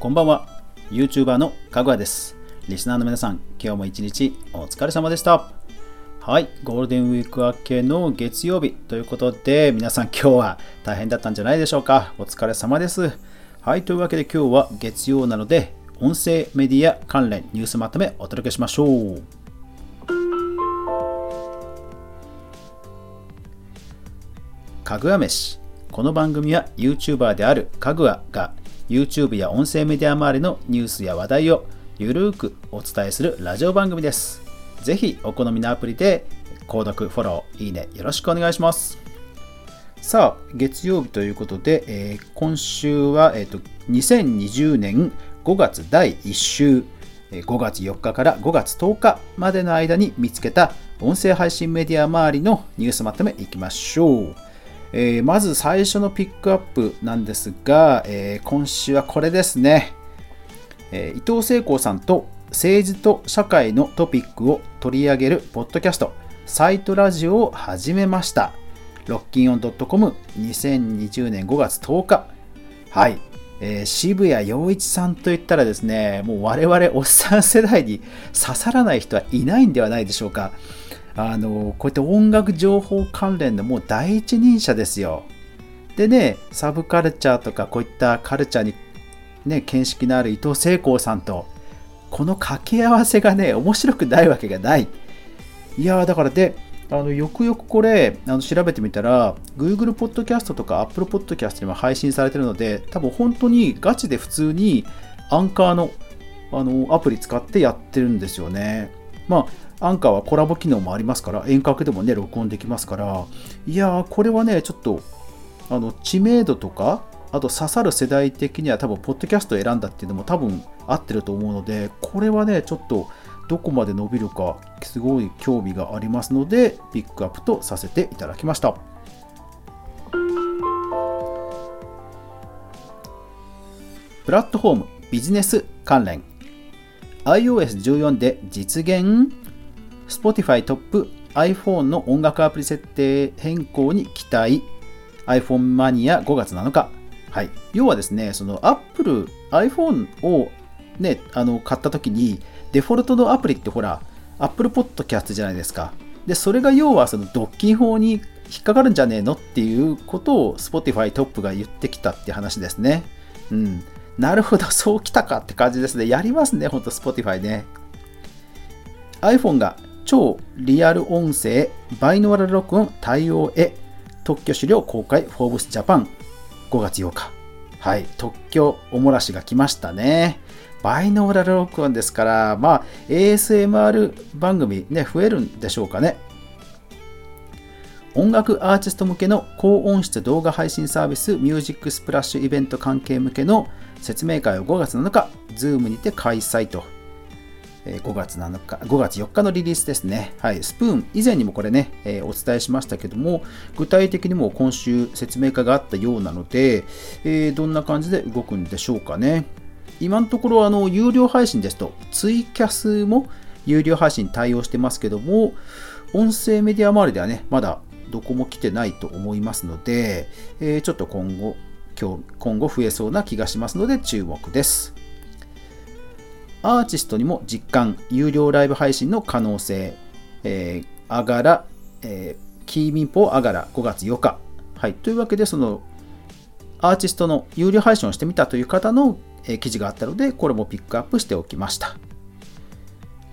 こんばんは。YouTuber のかぐわです。リスナーの皆さん今日も一日お疲れ様でした。はい。ゴールデンウィーク明けの月曜日ということで皆さん今日は大変だったんじゃないでしょうか。お疲れ様です。はい。というわけで今日は月曜なので音声メディア関連ニュースまとめお届けしましょう。かぐわ飯。この番組は YouTuber であるかぐわが YouTube や音声メディア周りのニュースや話題をゆるーくお伝えするラジオ番組です。ぜひお好みのアプリで購読、フォロー、いいねよろしくお願いします。さあ、月曜日ということで、えー、今週は、えーと、2020年5月第1週、5月4日から5月10日までの間に見つけた音声配信メディア周りのニュースまとめいきましょう。えー、まず最初のピックアップなんですが、えー、今週はこれですね、えー、伊藤聖子さんと政治と社会のトピックを取り上げるポッドキャストサイトラジオを始めました。ロッキンオン .com2020 年5月10日。はい、えー、渋谷陽一さんといったらですねもう我々おっさん世代に刺さらない人はいないんではないでしょうか。あのこういった音楽情報関連のもう第一人者ですよ。でね、サブカルチャーとかこういったカルチャーにね、見識のある伊藤聖光さんと、この掛け合わせがね、面白くないわけがない。いやだからで、あのよくよくこれあの調べてみたら Google Podcast とか Apple Podcast にも配信されてるので多分本当にガチで普通にアンカーのあのアプリ使ってやってるんですよね。まあアンカーはコラボ機能もありますから、遠隔でもね、録音できますから、いやー、これはね、ちょっと、あの、知名度とか、あと刺さる世代的には多分、ポッドキャストを選んだっていうのも多分合ってると思うので、これはね、ちょっと、どこまで伸びるか、すごい興味がありますので、ピックアップとさせていただきました。プラットフォームビジネス関連 iOS14 で実現？Spotify トップ iPhone の音楽アプリ設定変更に期待 iPhone マニア5月7日。はい。要はですね、その Apple、iPhone をね、あの買った時に、デフォルトのアプリってほら、Apple Podcast じゃないですか。で、それが要はそのドッキン法に引っかかるんじゃねえのっていうことを Spotify トップが言ってきたって話ですね。うん。なるほど、そうきたかって感じですね。やりますね、ほんと Spotify ね。iPhone が超リアル音声バイノーラル録音対応へ特許資料公開フォーブスジャパン5月8日はい、特許おもらしが来ましたね。バイノーラル録音ですから、まあ、ASMR 番組ね、増えるんでしょうかね。音楽アーティスト向けの高音質動画配信サービスミュージックスプラッシュイベント関係向けの説明会を5月7日、Zoom にて開催と5月7日、5月4日のリリースですね。はい、スプーン、以前にもこれね、えー、お伝えしましたけども、具体的にも今週説明会があったようなので、えー、どんな感じで動くんでしょうかね。今のところ、あの、有料配信ですと、ツイキャスも有料配信対応してますけども、音声メディア周りではね、まだどこも来てないと思いますので、えー、ちょっと今後、今日、今後増えそうな気がしますので注目です。アーティストにも実感、有料ライブ配信の可能性、えー、あがら、えー、キーミンポあがら5月8日。はい。というわけで、その、アーティストの有料配信をしてみたという方の、えー、記事があったので、これもピックアップしておきました。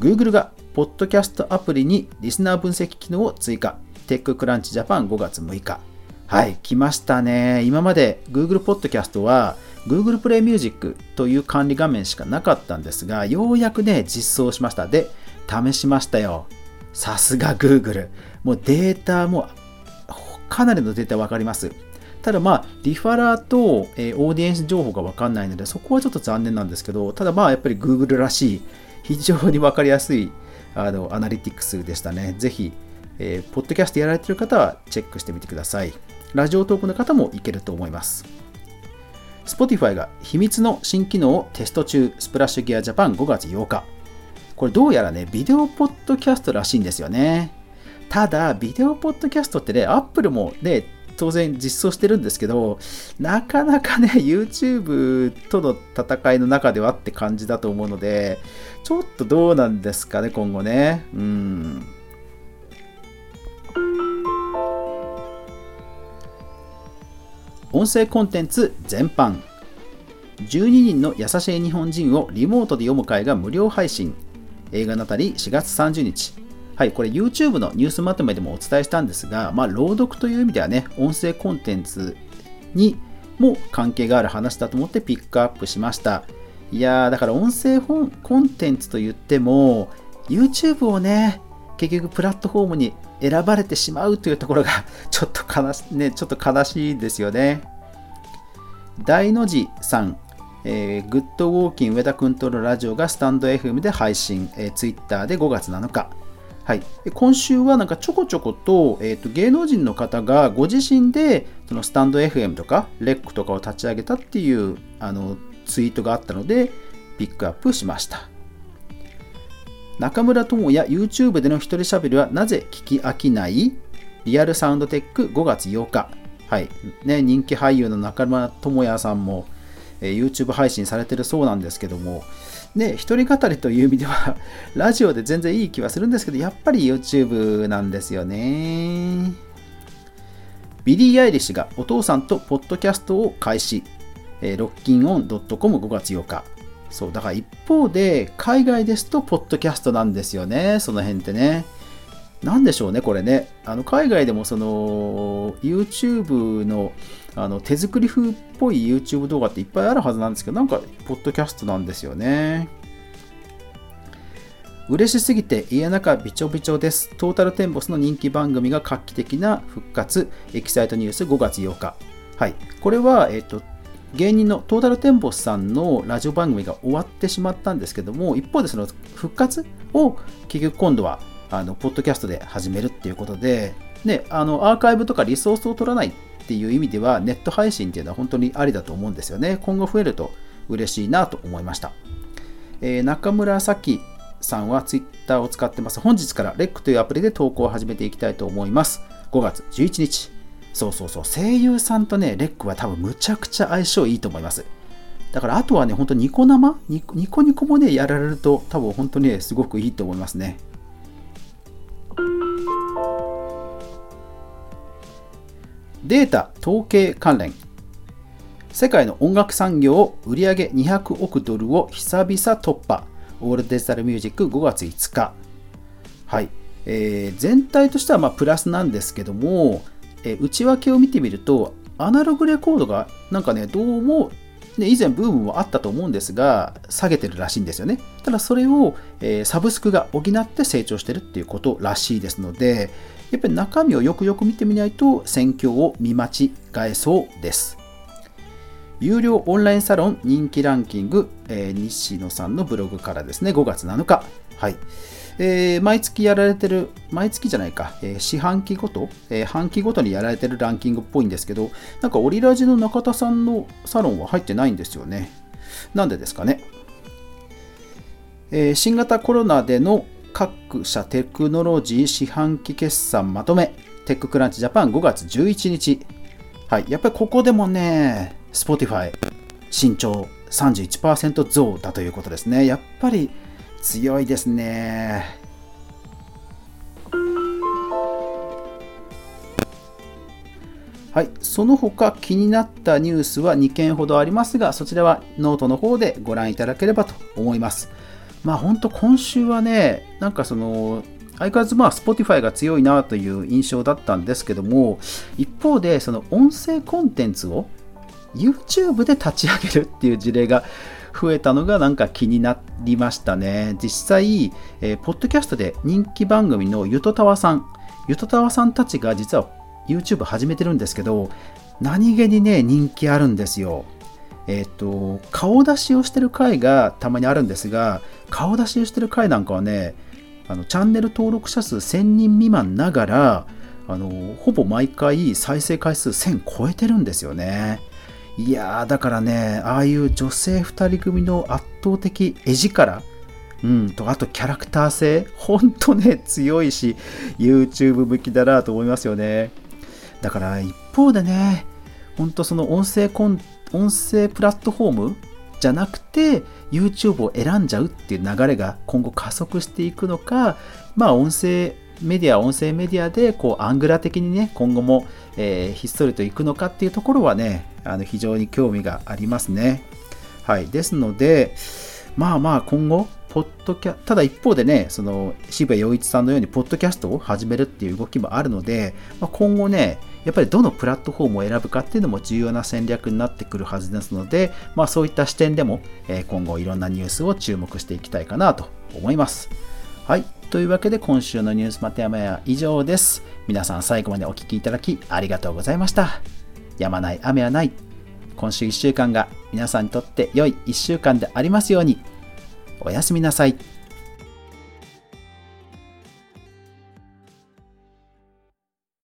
Google が、ポッドキャストアプリにリスナー分析機能を追加。TechCrunch Japan 5月6日。はい、来ましたね。今まで Google Podcast は Google Play Music という管理画面しかなかったんですが、ようやくね、実装しました。で、試しましたよ。さすが Google。もうデータも、かなりのデータ分かります。ただまあ、リファラーと、えー、オーディエンス情報が分かんないので、そこはちょっと残念なんですけど、ただまあ、やっぱり Google らしい、非常に分かりやすいあのアナリティクスでしたね。ぜひ、えー、ポッドキャストやられてる方はチェックしてみてください。ラジオトークの方もいけると思います。Spotify が秘密の新機能をテスト中、スプラッシュギアジャパン5月8日。これどうやらね、ビデオポッドキャストらしいんですよね。ただ、ビデオポッドキャストってね、Apple もね、当然実装してるんですけど、なかなかね、YouTube との戦いの中ではって感じだと思うので、ちょっとどうなんですかね、今後ね。うん。音声コンテンツ全般12人の優しい日本人をリモートで読む会が無料配信映画のたり4月30日はい、これ YouTube のニュースまとめでもお伝えしたんですが、まあ、朗読という意味ではね、音声コンテンツにも関係がある話だと思ってピックアップしました。いやー、だから音声本コンテンツと言っても、YouTube をね、結局プラットフォームに選ばれてしまうというところがちょっと悲し,、ね、ちょっと悲しいですよね。大の字さん、えー、グッドウォーキン上田君とのラジオがスタンド FM で配信、えー、Twitter で5月7日。はい、今週はなんかちょこちょこと,、えーと、芸能人の方がご自身でそのスタンド FM とかレックとかを立ち上げたっていうあのツイートがあったのでピックアップしました。中村智也 YouTube での一人喋りはなぜ聞き飽きない？リアルサウンドテック5月8日。はい。ね、人気俳優の中村智也さんも、えー、YouTube 配信されてるそうなんですけども、ね、一人語りという意味では ラジオで全然いい気はするんですけど、やっぱり YouTube なんですよね。ビリー・アイリッシュがお父さんとポッドキャストを開始。えー、 rockinon.com 5月8日。そう、だから一方で、海外ですと、ポッドキャストなんですよね、その辺ってね。なんでしょうね、これね。あの海外でもその YouTube のあの手作り風っぽい YouTube 動画っていっぱいあるはずなんですけど、なんか、ポッドキャストなんですよね。嬉しすぎて家の中びちょびちょです。トータルテンボスの人気番組が画期的な復活、エキサイトニュース5月8日。はい。これは、えっ、と、芸人のトータルテンボスさんのラジオ番組が終わってしまったんですけども、一方でその復活を結局今度はあのポッドキャストで始めるっていうことで、ね、あのアーカイブとかリソースを取らないっていう意味では、ネット配信っていうのは本当にありだと思うんですよね。今後増えると嬉しいなと思いました。えー、中村咲さんは Twitter を使ってます。本日から REC というアプリで投稿を始めていきたいと思います。5月11日。そうそうそう、声優さんとね、レックは多分むちゃくちゃ相性いいと思います。だからあとはね、本当ニコ生？ニコニコもね、やられると多分本当にね、すごくいいと思いますね。データ統計関連。世界の音楽産業売上200億ドルを久々突破。オールデジタルミュージック5月5日。はい、えー、全体としてはまプラスなんですけどもえ内訳を見てみると、アナログレコードがなんかね、どうも、ね、以前ブームもあったと思うんですが、下げてるらしいんですよね。ただそれを、えー、サブスクが補って成長してるっていうことらしいですので、やっぱり中身をよくよく見てみないと、戦況を見間違えそうです。有料オンラインサロン人気ランキング、えー、西野さんのブログからですね、5月7日。はい。えー、毎月やられてる、毎月じゃないか、えー、四半期ごと、えー、半期ごとにやられてるランキングっぽいんですけど、なんかオリラジの中田さんのサロンは入ってないんですよね。なんでですかね。えー、新型コロナでの各社テクノロジー四半期決算まとめ、テッククランチジャパン5月11日。はい、やっぱりここでもね、Spotify、身長31%増だということですね。やっぱり強いですね。はい、その他気になったニュースは2件ほどありますが、そちらはノートの方でご覧いただければと思います。まあ本当今週はね、なんかその、相変わらずまあ Spotify が強いなという印象だったんですけども、一方でその音声コンテンツを YouTube で立ち上げるっていう事例が増えたのがなんか気になりましたね。実際、えー、ポッドキャストで人気番組のゆとたわさん、ゆとたわさんたちが実は YouTube 始めてるんですけど、何気にね、人気あるんですよ。えっ、と、顔出しをしてる回がたまにあるんですが、顔出しをしてる回なんかはね、あのチャンネル登録者数1000人未満ながら、あのほぼ毎回再生回数1000超えてるんですよね。いや、だからね、ああいう女性2人組の圧倒的絵力、うん、と、あとキャラクター性、ほんとね、強いし、YouTube 向きだなと思いますよね。だから一方でね、本当その音声コン、音声プラットフォームじゃなくて YouTube を選んじゃうっていう流れが今後加速していくのか、まあ音声メディア、音声メディアでこうアングラ的にね、今後も、えー、ひっそりといくのかっていうところはね、あの非常に興味がありますね。はい。ですので、まあまあ今後、ポッドキャただ一方でね、その渋谷陽一さんのように、ポッドキャストを始めるっていう動きもあるので、まあ、今後ね、やっぱりどのプラットフォームを選ぶかっていうのも重要な戦略になってくるはずですので、まあ、そういった視点でも、え今後いろんなニュースを注目していきたいかなと思います。はい。というわけで今週のニュースマテヤマヤ以上です。皆さん最後までお聴きいただきありがとうございました。やまない雨はない。今週1週間が皆さんにとって良い1週間でありますように。おやすみなさい。